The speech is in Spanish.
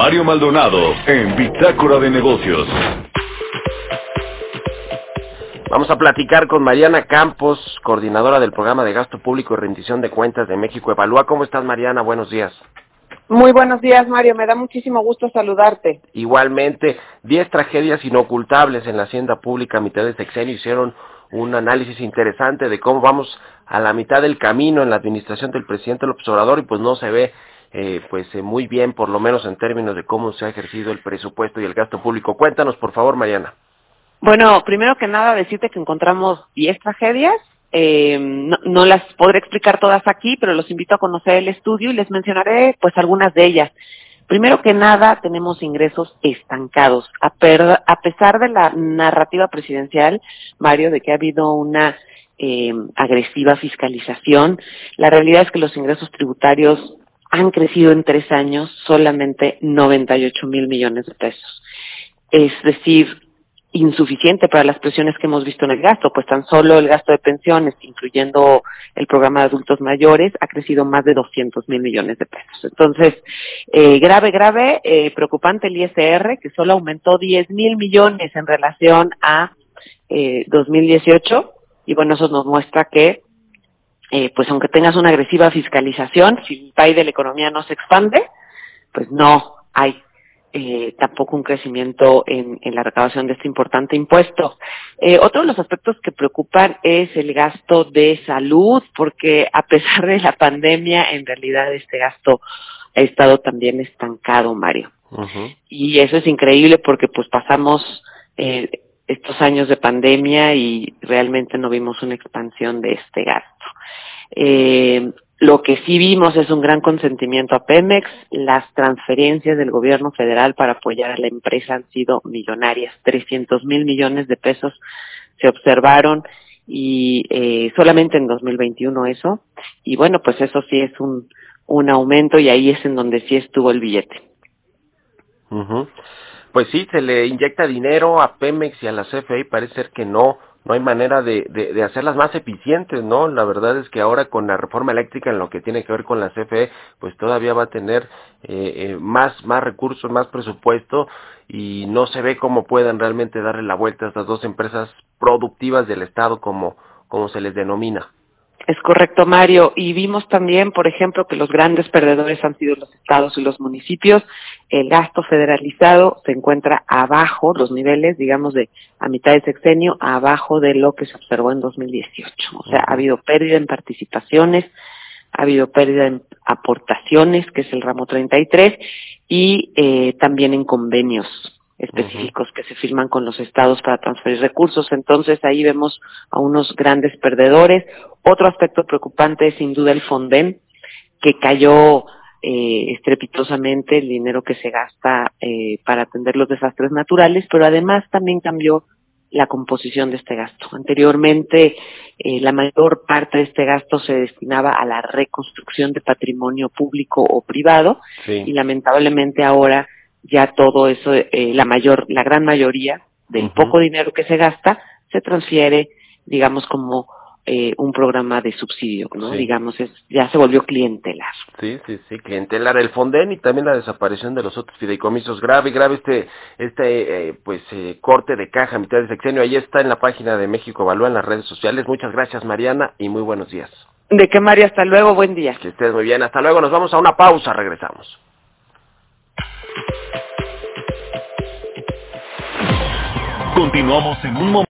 Mario Maldonado en Bitácora de Negocios. Vamos a platicar con Mariana Campos, coordinadora del programa de gasto público y rendición de cuentas de México Evalúa. ¿Cómo estás, Mariana? Buenos días. Muy buenos días, Mario. Me da muchísimo gusto saludarte. Igualmente, 10 tragedias inocultables en la hacienda pública a mitad de sexenio hicieron un análisis interesante de cómo vamos a la mitad del camino en la administración del presidente López Obrador y pues no se ve eh, pues eh, muy bien, por lo menos en términos de cómo se ha ejercido el presupuesto y el gasto público. Cuéntanos, por favor, Mariana. Bueno, primero que nada decirte que encontramos 10 tragedias. Eh, no, las podré explicar todas aquí, pero los invito a conocer el estudio y les mencionaré pues algunas de ellas. Primero que nada, tenemos ingresos estancados. A, a pesar de la narrativa presidencial, Mario, de que ha habido una eh, agresiva fiscalización, la realidad es que los ingresos tributarios han crecido en tres años solamente 98 mil millones de pesos. Es decir, insuficiente para las presiones que hemos visto en el gasto, pues tan solo el gasto de pensiones, incluyendo el programa de adultos mayores, ha crecido más de 200 mil millones de pesos. Entonces, eh, grave, grave, eh, preocupante el ISR, que solo aumentó 10 mil millones en relación a eh, 2018, y bueno, eso nos muestra que eh, pues aunque tengas una agresiva fiscalización, si el país de la economía no se expande, pues no hay eh, tampoco un crecimiento en, en, la recaudación de este importante impuesto. Eh, otro de los aspectos que preocupan es el gasto de salud, porque a pesar de la pandemia, en realidad este gasto ha estado también estancado, Mario. Uh -huh. Y eso es increíble porque pues pasamos eh, estos años de pandemia y realmente no vimos una expansión de este gasto. Eh, lo que sí vimos es un gran consentimiento a Pemex. Las transferencias del gobierno federal para apoyar a la empresa han sido millonarias. 300 mil millones de pesos se observaron y eh, solamente en 2021 eso. Y bueno, pues eso sí es un, aumento y ahí es en donde sí estuvo el billete. Pues sí, se le inyecta dinero a Pemex y a la CFE y parece ser que no no hay manera de, de, de, hacerlas más eficientes, ¿no? La verdad es que ahora con la reforma eléctrica en lo que tiene que ver con la CFE, pues todavía va a tener eh, eh, más, más recursos, más presupuesto y no se ve cómo puedan realmente darle la vuelta a estas dos empresas productivas del Estado como, como se les denomina. Es correcto, Mario. Y vimos también, por ejemplo, que los grandes perdedores han sido los estados y los municipios. El gasto federalizado se encuentra abajo, los niveles, digamos, de a mitad de sexenio, abajo de lo que se observó en 2018. O sea, ha habido pérdida en participaciones, ha habido pérdida en aportaciones, que es el ramo 33, y eh, también en convenios específicos uh -huh. que se firman con los estados para transferir recursos. Entonces ahí vemos a unos grandes perdedores. Otro aspecto preocupante es sin duda el Fonden, que cayó eh, estrepitosamente el dinero que se gasta eh, para atender los desastres naturales, pero además también cambió la composición de este gasto. Anteriormente, eh, la mayor parte de este gasto se destinaba a la reconstrucción de patrimonio público o privado sí. y lamentablemente ahora ya todo eso, eh, la mayor, la gran mayoría del uh -huh. poco dinero que se gasta se transfiere, digamos, como eh, un programa de subsidio, ¿no? Sí. Digamos, es, ya se volvió clientelar. Sí, sí, sí, clientelar el Fonden y también la desaparición de los otros fideicomisos. Grave, grave este, este, eh, pues, eh, corte de caja a mitad de sexenio. Ahí está en la página de México Evalúa en las redes sociales. Muchas gracias, Mariana, y muy buenos días. De qué, María, hasta luego, buen día. Que estés muy bien, hasta luego. Nos vamos a una pausa, regresamos. Continuamos en un momento.